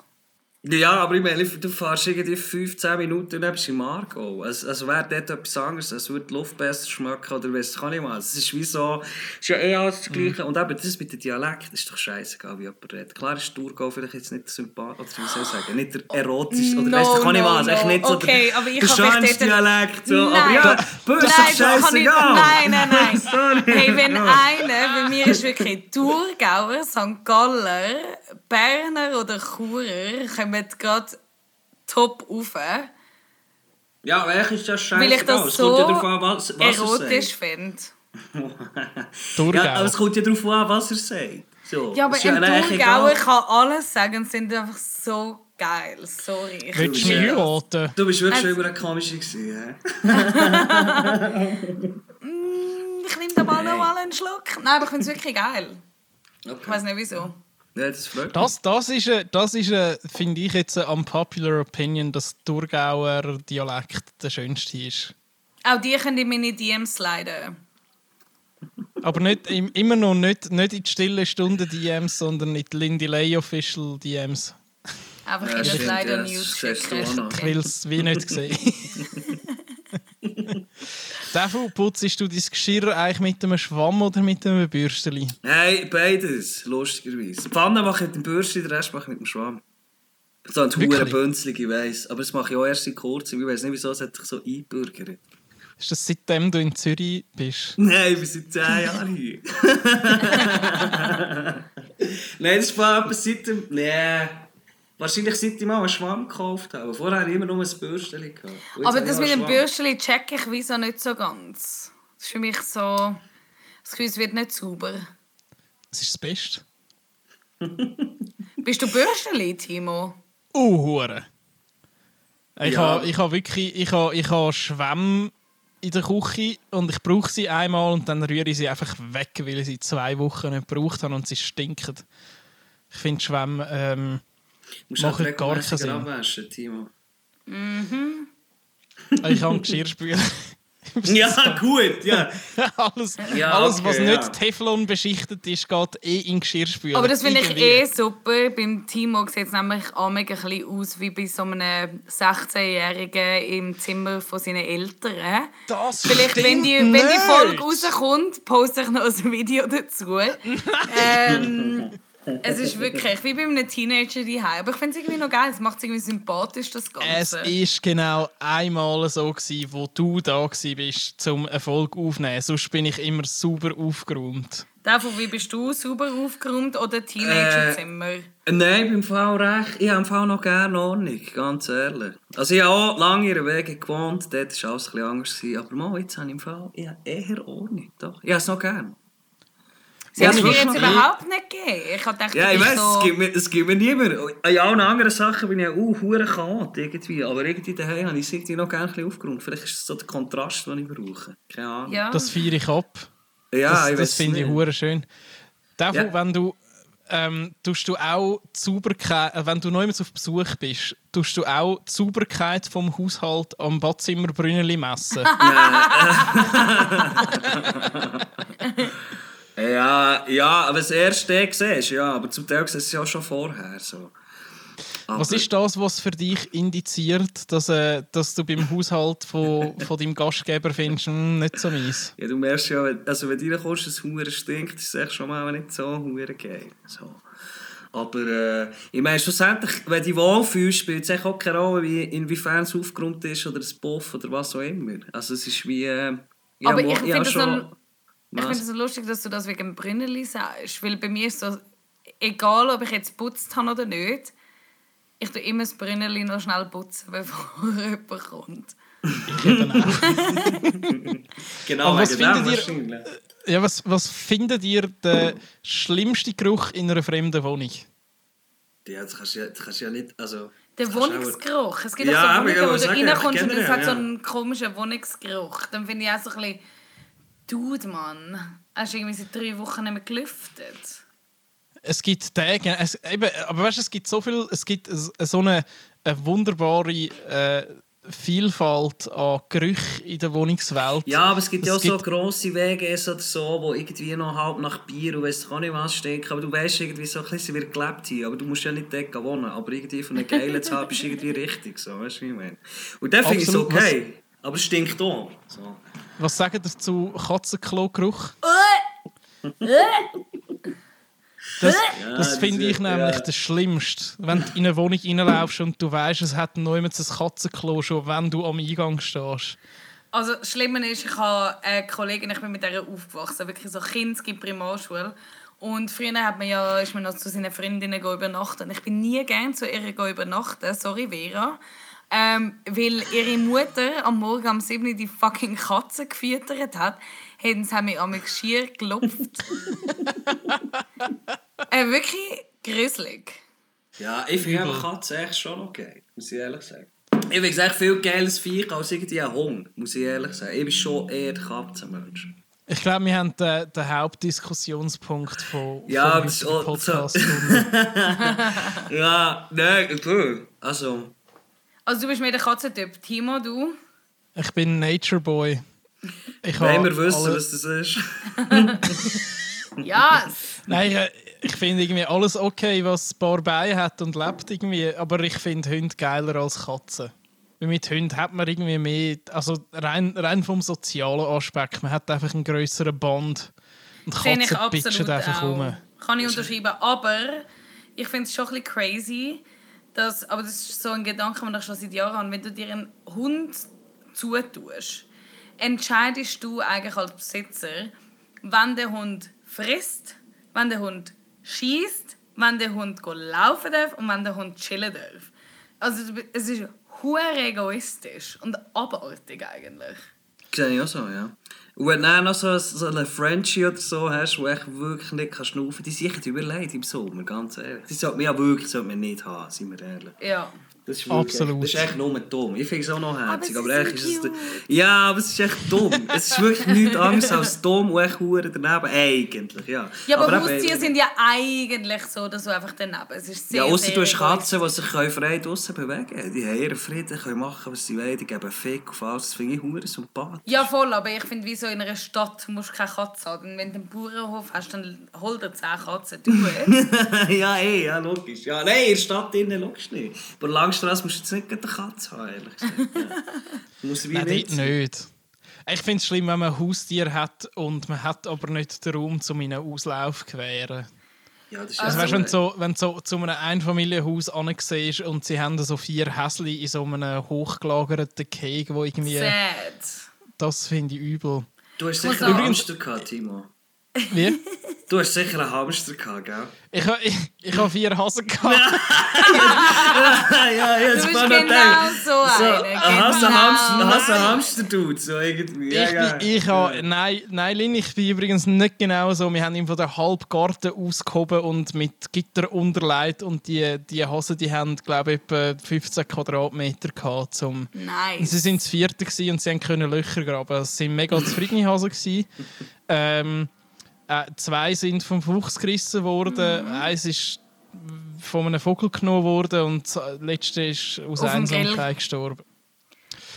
Ja, aber ich meine, du fährst irgendwie 15 Minuten neben im Margo. Also, also wäre dort etwas anderes, als würde die Luft besser schmecken oder weiss ich nicht mal. Es ist wie so, es ist ja eh alles das Gleiche. Und eben das mit dem Dialekt, ist doch scheißegal, wie jemand redet. Klar ist Thurgau vielleicht jetzt nicht sympathisch, oder wie soll ich sagen, nicht der erotischste, oder No, weiss ich nicht no, was. Echt no. nicht so Okay, der, aber ich der hab echt schönste dort- Dialekt. So. Aber ja, Böse Nein, ich, scheißegal. nein, nein, nein. [laughs] Sorry. Hey, wenn Ja. einer, bei mir ist wirklich Thurgauer, St. Galler, Berner oder Churer, kommen gerade top rauf, Ja, aber eigentlich ist das scheißegal. weil ich das es so kommt ja darauf an, was, was er erotisch finde. Thurgau. [laughs] Ja, aber es kommt ja darauf an, was er sagt. So. Ja, aber eigentlich Thurgauer egal. kann alles sagen und sind einfach so geil. Sorry. Ich Willst du mich heiraten? Du bist wirklich Also- schon über eine komische gewesen, hä? [laughs] Ich nehme da mal noch mal einen Schluck. Nein, aber ich finde es wirklich geil. Ich Okay. weiß nicht wieso. Ja, das freut mich. Das, das ist, das ist finde ich, jetzt eine unpopular opinion, dass der Thurgauer Dialekt der schönste ist. Auch die können in meine DMs sliden. Aber nicht, im- immer noch nicht, nicht in die stille Stunde DMs, sondern in die Lindy Lay Official DMs. Einfach Ja, in leider ja, News. Ich will es wie nicht sehen. [laughs] [laughs] Dafür putzt du dein Geschirr eigentlich mit einem Schwamm oder mit einem Bürsteli? Hey, beides, lustigerweise. Die Pfanne mache ich mit dem Bürstchen, den Rest mache ich mit dem Schwamm. So ein Bünzlig, ich weiss. Aber das mache ich auch erst seit kurzem. Ich weiss nicht, wieso es hat sich so eingebürgert. Ist das seitdem du in Zürich bist? Nein, ich bin seit 10 Jahren hier. [laughs] Nein, das ist vor etwa seit dem... Nee, wahrscheinlich seit ich mal einen Schwamm gekauft habe. Vorher hatte ich immer nur ein Bürstchen. gehabt. Aber das mit dem. Bürstchen check ich wieso nicht so ganz. Das ist für mich so... Das Gefühl, es wird nicht sauber. Das ist das Beste. [laughs] Bist du Bürsteli, Timo? Uh, Hure. Ich Ja. habe ich ha wirklich ich ha, ich ha Schwämme in der Küche und ich brauche sie einmal und dann rühre ich sie einfach weg, weil ich sie zwei Wochen nicht gebraucht habe und sie stinken. Ich finde Schwämme ähm, Musst halt machen gar keinen Sinn. abwaschen, Timo. Ich habe Geschirrspüler. [laughs] Ja, gut, ja. [laughs] alles, Ja, alles okay, was ja. nicht Teflon beschichtet ist, geht eh in den Geschirrspüler. Aber das finde ich eh super. Beim Timo sieht es nämlich auch mega ein bisschen aus wie bei so einem 16-Jährigen im Zimmer von seinen Eltern. Das Vielleicht, wenn die, wenn die. Folge rauskommt, poste ich noch ein Video dazu. [laughs] ähm, es ist wirklich wie bei einem Teenager daheim. Aber ich finde es irgendwie noch geil. Es macht es irgendwie sympathisch, das Es Ganze. ist genau einmal so gewesen, wo du da bist, zum Erfolg aufnehmen. Sonst bin ich immer super aufgeräumt. Davon, wie bist du? Sauber aufgeräumt oder Teenagerzimmer? Nein, beim Fall recht. Ich habe im Fall noch gerne Ordnung, ganz ehrlich. Also ich habe auch lange in Wege gewohnt, dort war alles ein bisschen anders. Aber mal, jetzt habe ich im Fall ich habe eher Ordnung, doch. Ich habe es noch gerne. Sie hat es Ja, mir jetzt überhaupt nicht gegeben. Ich habe gedacht, Ja, ich weiss, so... es, gibt mir, es gibt mir niemand. An allen anderen Sachen bin ich auch hure Chaot irgendwie. Aber irgendwie daheim habe ich irgendwie noch gerne ein bisschen aufgeräumt. Vielleicht ist es so der Kontrast, den ich brauche. Keine Ahnung. Ja. Das feiere ich ab. Ja, das ich das finde ich hure schön. Dafür, Ja. wenn du ähm, tust du auch die Sauberkeit, äh, wenn du neu auf Besuch bist, tust du auch die Sauberkeit vom Haushalt am Badzimmer Brünneli messen. [laughs] [laughs] [laughs] Ja, ja, aber das erste Tag siehst ja, aber zum Teil siehst du es ja schon vorher. So. Aber, Was ist das, was für dich indiziert, dass, äh, dass du beim Haushalt von, [laughs] von deinem Gastgeber findest, hm, nicht so mies? Ja, du merkst ja, wenn- also wenn du reinkommst, dass es hure stinkt, ist es schon mal nicht so hure geil. So. Aber äh, ich meine, schlussendlich, wenn du dich wohlfühlst, spielt es auch keine Rolle, wie, inwiefern es aufgeräumt ist oder ein Puff oder was auch immer. Also es ist wie... Äh, ja, Aber ich ja, finde das schon- so- Ich Was? finde es so lustig, dass du das wegen dem Brünneli sagst. Weil bei mir ist so, egal ob ich jetzt geputzt habe oder nicht, ich tue immer das Brünneli noch schnell putzen, [laughs] bevor jemand kommt. [laughs] Genau, Aber was findet ihr-. Ja, was, was findet ihr den schlimmsten Geruch in einer fremden Wohnung? Ja, das kannst du ja, das kannst du ja nicht... Also, Der Wohnungsgeruch. Es gibt Ja, auch so Wohnungen, wo du reinkommst und es hat so einen komischen Wohnungsgeruch. Dann finde ich auch so ein bisschen, Dude, Mann, hast du irgendwie seit drei Wochen nicht mehr gelüftet? Es gibt Tage, es, eben, aber weißt, du, es gibt so viel, es gibt so eine, eine wunderbare äh, Vielfalt an Gerüchen in der Wohnungswelt. Ja, aber es gibt ja auch Es so gibt- grosse Wege oder so, wo irgendwie noch halb nach Bier und weiss auch nicht was stinken. Aber du weißt irgendwie so ein bisschen, wird gelebt hier. Aber du musst ja nicht dort wohnen. Aber irgendwie von einem Geilen zu haben, ist irgendwie richtig. So, weißt du, wie ich meine? Und dann finde ich es okay. Aber es stinkt auch. So. Was sagen ihr zu Katzenklo-Geruch? Das, das finde ich nämlich ja. das Schlimmste. Wenn du in eine Wohnung reinlaufst und du weißt, es hat niemand ein Katzenklo, schon wenn du am Eingang stehst. Also das Schlimme ist, ich habe eine Kollegin, ich bin mit der aufgewachsen, wirklich so Kinski Primarschule. Und früher hat man ja, ist man noch zu seinen Freundinnen go übernachten. Und ich bin nie gern zu ihr go übernachten, sorry Vera. Ähm, weil ihre Mutter am Morgen um 7 Uhr die fucking Katze gefüttert hat, haben sie mich an mich schier gelupft. [laughs] äh, wirklich gruselig. Ja, ich finde aber Katze echt schon okay. Muss ich ehrlich sagen. Ich finde es echt viel geiles Viech als irgendwie ein Hund. Muss ich ehrlich sagen. Ich bin schon eher der Katzenmensch. Ich glaube, wir haben den, den Hauptdiskussionspunkt von, Ja, so- Podcast gefunden. [laughs] Ja, nein, okay. Also... Also du bist mehr der Katzentyp. Timo, du? Ich bin Nature Boy. Ich habe wir wissen, alle- was das ist. [laughs] Ja. Nein, ich, ich finde irgendwie alles okay, was ein paar Beine hat und lebt irgendwie. Aber ich finde Hunde geiler als Katzen. Weil mit Hunden hat man irgendwie mehr, also rein, rein vom sozialen Aspekt, man hat einfach einen grösseren Bond. Und Katzen absolut einfach auch. rum. Kann ich unterschreiben. Aber ich finde es schon ein bisschen crazy, dass, aber das ist so ein Gedanke, den ich schon seit Jahren habe, wenn du dir einen Hund zutust, entscheidest du eigentlich als Besitzer, wann der Hund frisst, wann der Hund schießt, wann der Hund laufen darf und wann der Hund chillen darf. Also es ist hure egoistisch und abartig eigentlich. Sehe ich auch so, ja. Und wenn du dann noch so, so einen Frenchie oder so hast, wo echt wirklich nicht kannst schnaufen die sind echt überlegt im Sommer, ganz ehrlich. Die sollte man ja wirklich sollte man nicht haben, sind wir ehrlich. Ja. Das ist Absolut. Das ist echt nur dumm. Ich finde es auch noch herzig, Aber aber, echt ist es... Ja, aber es ist echt dumm. es ist wirklich [laughs] nichts anderes als dumm und echt hure daneben. Eigentlich, ja. Ja, aber, eben- Haustiere sind ja eigentlich so, dass du einfach daneben. Es ist sehr, Ja, außer du hast. Katzen, die sich frei draussen bewegen können. Die haben ihren Frieden, können machen, was sie wollen. Die geben Fick auf alles. Das finde ich hure sympathisch. Ja, voll, aber ich finde, wie so in einer Stadt musst du keine Katze haben. Wenn du einen Bauernhof hast, dann hol dir 10 Katzen. Du [laughs] ja, eh, ja, logisch. Ja, nein, in der Stadt innen logisch nicht. Aber Langstrasse musst du jetzt nicht eine Katze haben, ehrlich gesagt. [laughs] Ja. Wie Nein, nicht. nicht. Ich finde es schlimm, wenn man ein Haustier hat und man hat aber nicht den Raum, um ihnen Auslauf zu gewähren. Ja, das ist Also, weißt, wenn du so, wenn du so zu einem Einfamilienhaus ansiehst und sie haben so vier Häsli in so einem hochgelagerten Keg, wo irgendwie... Sad. Das finde ich übel. Du hast muss sicher einen sagen- Hamster gehabt, Timo. Wie? Du hast sicher einen Hamster gehabt, gell? Ich habe ich, ich ha vier Hasen gehabt. ja, [laughs] ja, Du bist genau so eine. Hast du Genau. Hamster, hast du einen Hamster-Dude, so irgendwie. Ja, ich, ja. bin, ich ha, nein, nein, Lin, ich bin übrigens nicht genau so. Wir haben ihn von der Halbgarten ausgehoben und mit Gitter unterlegt und die, die Hasen, die haben, glaube ich, etwa 15 Quadratmeter gehabt. Zum Nice. Sie sind das vierte gewesen und sie haben können Löcher graben. Es sind mega zufriedene Hasen. Ähm, äh, zwei sind vom Fuchs gerissen worden. Mhm. Eins ist von einem Vogel genommen worden und das letzte ist aus Auf Einsamkeit gestorben.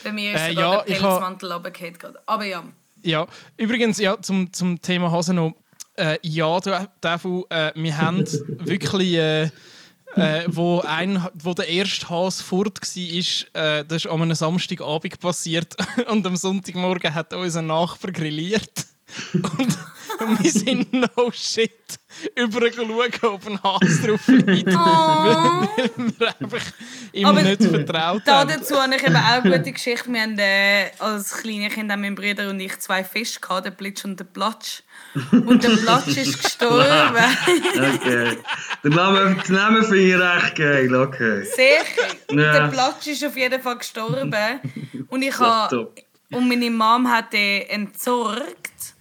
Bei mir ist Äh, sogar ja, der ha- Pelzmantel runtergefallen gerade. Aber ja. Ja, übrigens, ja, zum, zum Thema Hase noch. Äh, ja, Devu, äh, wir haben [laughs] wirklich, äh, äh, wo, ein, wo der erste Hase fort war, äh, das ist an einem Samstagabend passiert [laughs] und am Sonntagmorgen hat unser Nachbar grilliert. [laughs] Und, und [laughs] wir sind no shit überall schauen, ob ein Hase drauf liegt. weil wir [laughs] einfach ihm Aber nicht vertraut Da haben. dazu habe ich eben auch eine gute Geschichte. Wir haben äh, als kleine Kind haben mein Bruder und ich zwei Fische gehabt, den Plitsch und den Platsch. Und der Platsch ist [laughs] gestorben. Okay. Der Name, der Name finde ich recht geil, okay. Sicher. Ja. Der Platsch ist auf jeden Fall gestorben. Und ich habe und meine Mom hat den entsorgt.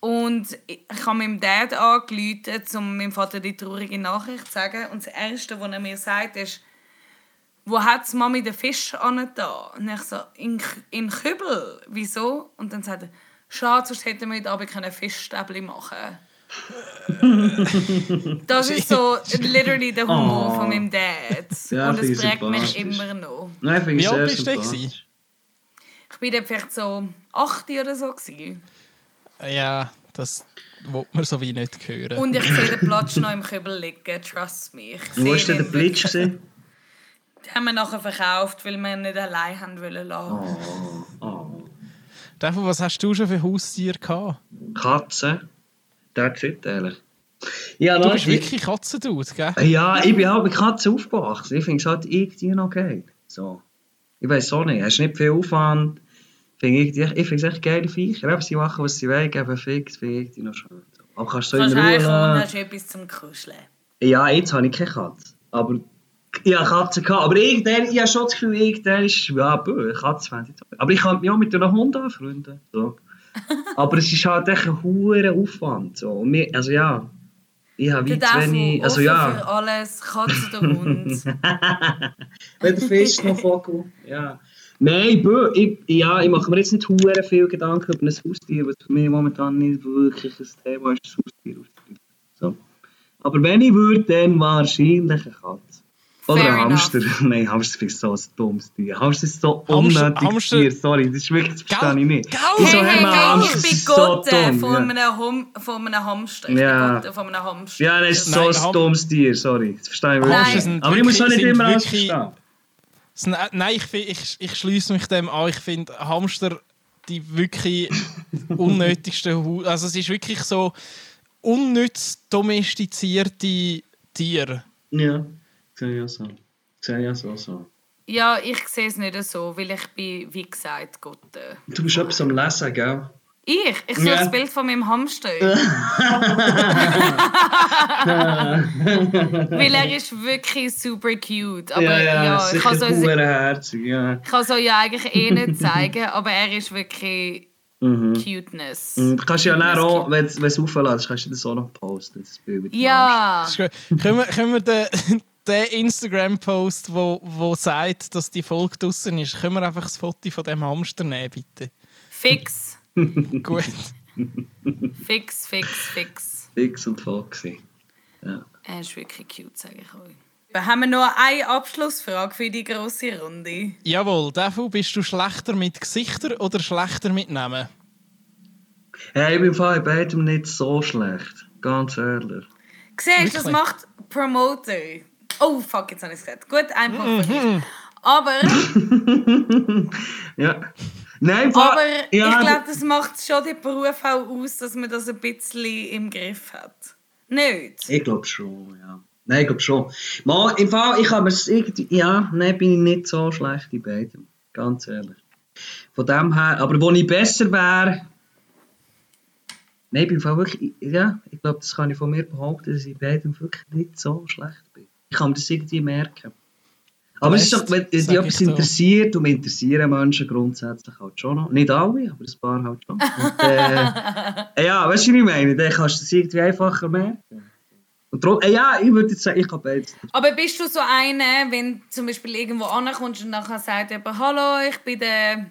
Und ich habe meinem Dad angerufen, um meinem Vater die traurige Nachricht zu sagen. Und das Erste, was er mir sagt, ist, wo hat die Mami den Fisch angetan? Und ich so, in, in Kübel. Wieso? Und dann sagt er, schade, sonst hätten wir heute Abend können Fischstäbli machen [laughs] Das ist so literally der Humor Oh. von meinem Dad. Ja, Und es prägt mich immer noch. Nein, ich Wie alt bist du? Ich war dann vielleicht so 8 oder so. Gewesen. Ja, das will man so wie nicht hören. Und ich sehe den Platz noch im Kübel liegen, trust me. Ich Wo war sehe denn der den wirklich. gewesen? Den haben wir nachher verkauft, weil wir ihn nicht allein haben wollen lassen. Oh, oh. Davon, was hast du schon für Haustiere gehabt? Katze. That's it, ehrlich. Ja, Du bist ich- wirklich Katzendude, gell? Ja, ich bin halt mit Katzen aufgewachsen. Ich finde es halt irgendwie noch geil. So. Ich weiß auch nicht. Hast nicht viel Aufwand. Finde ich ich finde es echt geile Viecher. Eben, Sie machen, was sie wollen, geben Fix, finde ich irgendwie noch schön. So. Aber kannst du so Du in kannst Ruhe und lassen. hast etwas zum Kuscheln. Ja, jetzt habe ich keine Katze. Aber ich habe Katzen gehabt. Aber irgendwann, ich habe schon das Gefühl, irgendwann ist ja, bö, Katze fände ich toll. Aber ich kann mich auch mit einem Hund anfreunden. So. Aber es ist halt echt ein hoher Aufwand. So. Und mir, also ja, ich habe Defu, wenig... Also ja... für alles, Katze oder Hund. Weder Fisch noch Vogel. Ja. Nein, bö, ich, ja, ich mache mir jetzt nicht hure viel Gedanken über ein Haustier, was für mich momentan nicht wirklich ein Thema ist, ein Haustier aufzubauen. So. Aber wenn ich würde, dann wahrscheinlich eine Katze. Oder Fair ein enough. Hamster. [laughs] Nein, Hamster ich so ein dummes Tier. Hamster ist so unnötig Hamster- Tier. Sorry, das ist wirklich, das verstehe ich nicht. Gell? Ich so, Hey, hey, hey, Hamster ich bin ist so Gott dumm. von, Ja. einem Hum von einem Hamster. Ich Ja. bin von einem Hamster. ja, das ist so Nein, ein dummes Tier, sorry. Das verstehe ich Hamster wirklich. nicht. Aber ich muss schon wirklich- nicht immer alles verstehen. Ne- Nein, ich, ich, ich schließe mich dem an. Ich finde Hamster die wirklich [laughs] unnötigsten Hu Also es ist wirklich so unnütz domestizierte Tiere. Ja, sehe ich auch so. Sehe auch so. so. Ja, ich sehe es nicht so, weil ich bin, wie gesagt, Gott. äh, Du bist etwas am Lesen, gell? Ich? Ich suche Ja. das Bild von meinem Hamster. [laughs] weil er ist wirklich super cute. Aber ja, ich kann sicher es euch- herzig, ja. ich kann es euch ja eigentlich eh nicht zeigen, [laughs] aber er ist wirklich Mhm. Cuteness. Du kannst ja dann Das auch, wenn du es auflässt, kannst du das auch noch posten, das Bild Ja. Können wir, können wir den, [laughs] den Instagram-Post, wo, wo sagt, dass die Folge draußen ist, können wir einfach das Foto von dem Hamster nehmen, bitte? fix. [laughs] Gut. Fix, fix, fix. Fix und Foxy. Ja. Er ist wirklich cute, sage ich euch. Wir haben noch eine Abschlussfrage für die grosse Runde. Jawohl, Defu, bist du schlechter mit Gesichtern oder schlechter mit Namen? Hey, ich bin bei beidem nicht so schlecht. Ganz ehrlich. Siehst das macht Promoter. Oh, fuck, jetzt habe ich es gesagt. Gut, ein Punkt für mich. Aber, [laughs] Ja. Nein, aber ja, ich glaube, das macht schon den Beruf auch aus, dass man das ein bisschen im Griff hat. Nicht? Ich glaube schon, ja. Nein, ich glaube schon. Mal, im Fall, ich habe es irgendwie, ja, nein, bin ich nicht so schlecht in beidem. Ganz ehrlich. Von dem her, aber wo ich besser wäre, nein, ich bin Fall wirklich, ja, ich glaube, das kann ich von mir behaupten, dass ich in beidem wirklich nicht so schlecht bin. Ich kann mir das irgendwie merken. Aber es ist doch, wenn dich etwas interessiert, und mich interessieren Menschen grundsätzlich halt schon noch. Nicht alle, aber ein paar halt schon. Und, äh, [laughs] ja, weißt du, was ich meine? Dann kannst du das irgendwie einfacher merken. Und darum, äh, ja, ich würde jetzt sagen, ich habe beides. Aber bist du so eine, wenn du zum Beispiel irgendwo ankommst und nachher sagt jemand, hallo, ich bin der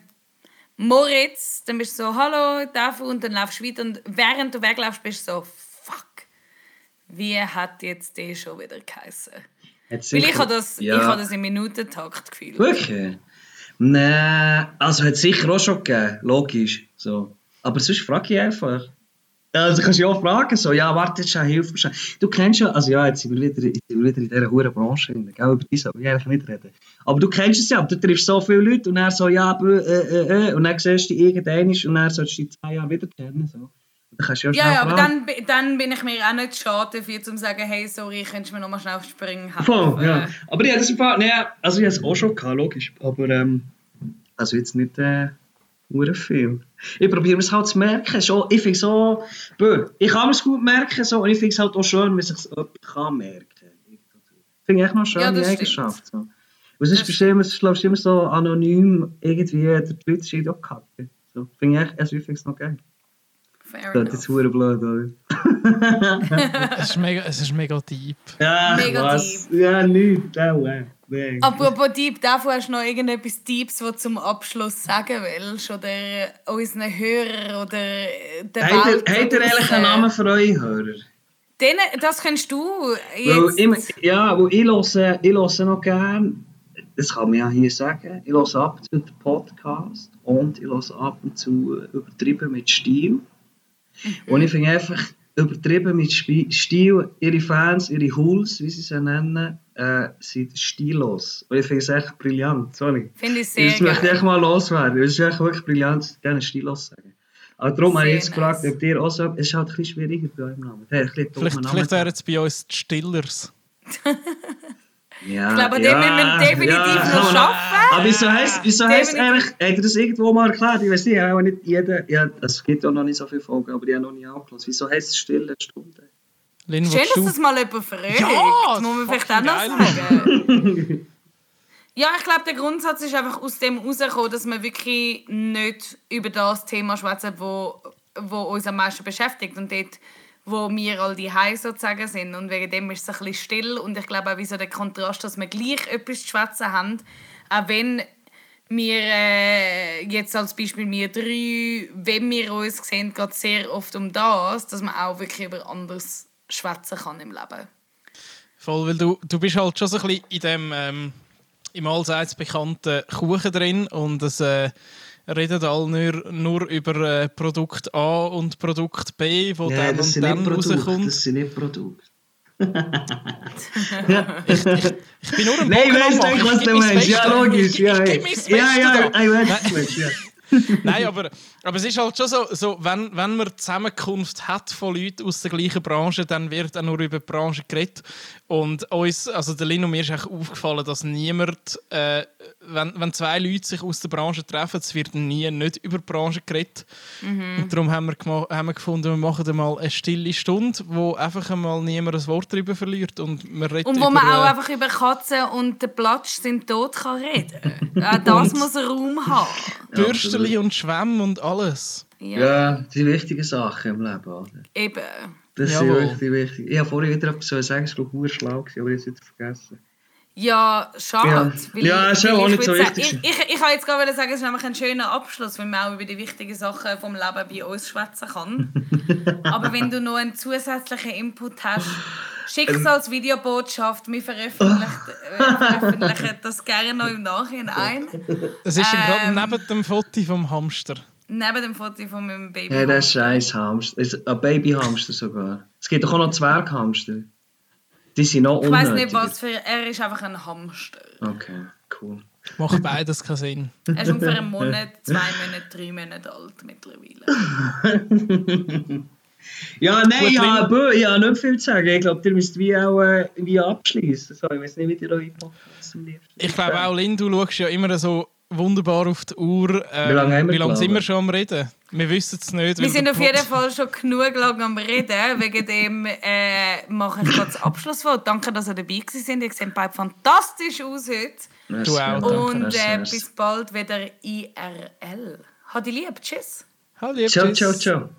Moritz, dann bist du so, hallo, darf und dann laufst du weiter und während du weglaufst, bist du so, fuck, wie hat jetzt der schon wieder geheißen? Weil ich habe das, ja. ich habe das im Minutentakt gefühlt. Wirklich? Nein, also hat es sicher auch schon gegeben, logisch. So. Aber sonst frage ich einfach. Also kannst du ja auch fragen, so, ja, warte, jetzt schon, hilf mir schon. Du kennst ja, also ja, jetzt sind wir wieder, sind wir wieder in dieser hohen Branche, drin, gell, über die soll ich eigentlich nicht reden. Aber du kennst es ja, du triffst so viele Leute und dann so, ja, äh, äh, äh, und dann siehst du dich irgendwann und dann sollst du dich in zwei Jahre wieder kennen. So. Dann kannst du ja, Ja, ja, aber dann, dann bin ich mir auch nicht schade dafür, zu sagen, hey, sorry, könntest du mir noch mal schnell die helfen? Voll, ja. Aber ich habe das Fall, nee, also ich habe es auch schon gehabt, logisch. Aber ähm, also jetzt nicht äh, nur viel. Ich probiere es halt zu merken. So, ich finde es so, bö, ich kann es gut merken so, und ich finde es halt auch schön, wenn sich es jemand kann merken Finde ich echt noch eine schöne Ja, stimmt. Eigenschaft. So. Und bist du immer, glaubst du, immer so anonym irgendwie, die Leute sind auch kacke. So, finde ich echt, also ich finde es noch geil. Fair Das ist verdammt blöd, oder? Es ist mega, es ist mega deep. Ja, Mega was? Ja, nichts, auch. Nee. Apropos Deep, davon hast du noch irgendetwas Deeps, was du zum Abschluss sagen willst? Oder unseren Hörern oder der Habt ihr, Welt? habt ihr eigentlich einen Namen für eure Hörer? Denen, das kennst du Weil jetzt. ich, ja, weil ich höre, ich höre noch gerne, das kann man ja hier sagen, ich höre ab und zu den Podcast und ich höre ab und zu äh, übertrieben mit Stil. Und ich finde einfach, übertrieben mit Stil, ihre Fans, ihre Hools, wie sie sie nennen, äh, sind stillos. Und ich finde es echt brillant, sorry. Finde ich sehr Das möchte ich echt mal loswerden. Es ist echt wirklich brillant, gerne stillos sagen. Aber darum habe ich Sehr jetzt gefragt, nice. ob ihr auch so... Es ist halt ein bisschen schwieriger bei eurem Namen. Hey, ein bisschen dummer Vielleicht, vielleicht wären es bei uns die Stillers. [laughs] Ja, Ich glaube, an dem müssen wir definitiv noch arbeiten. Aber wieso heisst, wieso heisst Definitiv. eigentlich, habt ihr das irgendwo mal erklärt? Ich weiß nicht, auch nicht jeder, ja, es gibt ja noch nicht so viele Folgen, aber die haben noch nie angelassen. Wieso heisst es stille Stunde? Lin, Schön, dass du? das mal jemand fragt. Ja, muss man vielleicht auch noch sagen. ja, ich glaube, der Grundsatz ist einfach aus dem herausgekommen, dass wir wirklich nicht über das Thema schwätzen, wo, wo uns am meisten beschäftigt. Und dort, wo wir all die sozusagen sind. Und wegen dem ist es ein bisschen still. Und ich glaube auch, wie so der Kontrast, dass wir gleich etwas zu schwätzen haben. Auch wenn wir äh, jetzt als Beispiel wir drei, wenn wir uns sehen, geht es sehr oft um das, dass man auch wirklich über anderes schwätzen kann im Leben. Voll, weil du, du bist halt schon so ein bisschen in dem ähm, im allseits bekannten Kuchen drin und es äh, redet alle nur, nur über äh, Produkt A und Produkt B, wo Ja, dann das und sind dann nicht Produkte, rauskommt. das sind nicht Produkte. Ich bin nur ein Nein, ich Bogen am weiss Machen. nicht, was Ich du geb mein meinst. Ja, Bestes. logisch. Ich, Ja, ich, ich gebe mein ja, Bestes ja, da. ich weiß, was du meinst, ja. [laughs] Nein, aber, aber es ist halt schon so, so wenn, wenn man Zusammenkunft hat von Leuten aus der gleichen Branche, dann wird auch nur über die Branche geredet. Und uns, also der Lin und mir ist auch aufgefallen, dass niemand, äh, wenn, wenn zwei Leute sich aus der Branche treffen, es wird nie nicht über die Branche geredet. Mhm. Und darum haben wir, haben wir gefunden, wir machen mal eine stille Stunde, wo einfach einmal niemand ein Wort darüber verliert und man redet Und wo über, man auch äh, einfach über Katzen und den Platsch sind tot kann reden. [laughs] Auch das muss einen Raum haben. Bürsteli und Schwämme und alles. Ja, Ja, das sind wichtige Sachen im Leben. Oder? eben. Das Jawohl. sind wirklich wichtig. Ich habe vorhin wieder etwas so sagen, ich glaube, ich schlau gewesen, aber jetzt wieder vergessen. Ja, schade. Ja. Ja, ist ja auch ich nicht so wichtig. Ich, ich, ich kann jetzt gerade wollen sagen, es ist nämlich ein schöner Abschluss, wenn man auch über die wichtigen Sachen vom Leben bei uns schwätzen kann. [laughs] Aber wenn du noch einen zusätzlichen Input hast, schick es als Videobotschaft. Wir veröffentlichen, [laughs] veröffentlichen das gerne noch im Nachhinein. Es ist ja Ähm. gerade neben dem Foto vom Hamster. Neben dem Foto von meinem Baby. Ja, das ist scheiß Hamster. Ein Babyhamster sogar. Es gibt doch auch noch Zwerghamster. Die sind noch ich weiß nicht, was für. Er ist einfach ein Hamster. Okay, cool. Macht beides keinen Sinn. Er ist ungefähr einen Monat, zwei Monate, drei Monate alt mittlerweile. [laughs] Ja, nein, Lin- bö, ich habe nicht viel zu sagen. Ich glaube, ihr müsst wie auch äh, wie abschließen. So, ich weiß nicht, wie ihr am liebsten Ich glaube auch, Lin, du schaust ja immer so wunderbar auf die Uhr. Ähm, Wie lange haben wir wie lange sind wir schon am Reden? Wir wissen es nicht. Wir sind auf jeden Fall schon genug lang am Reden. Wegen dem äh, mache ich kurz Abschlusswort. Danke, dass ihr dabei gewesen sind. Ihr seht beide fantastisch aus heute. Merci, Du auch. Und äh, bis bald wieder IRL. Hat die lieb. Tschüss. Hallo, Ciao, tschüss. ciao, ciao.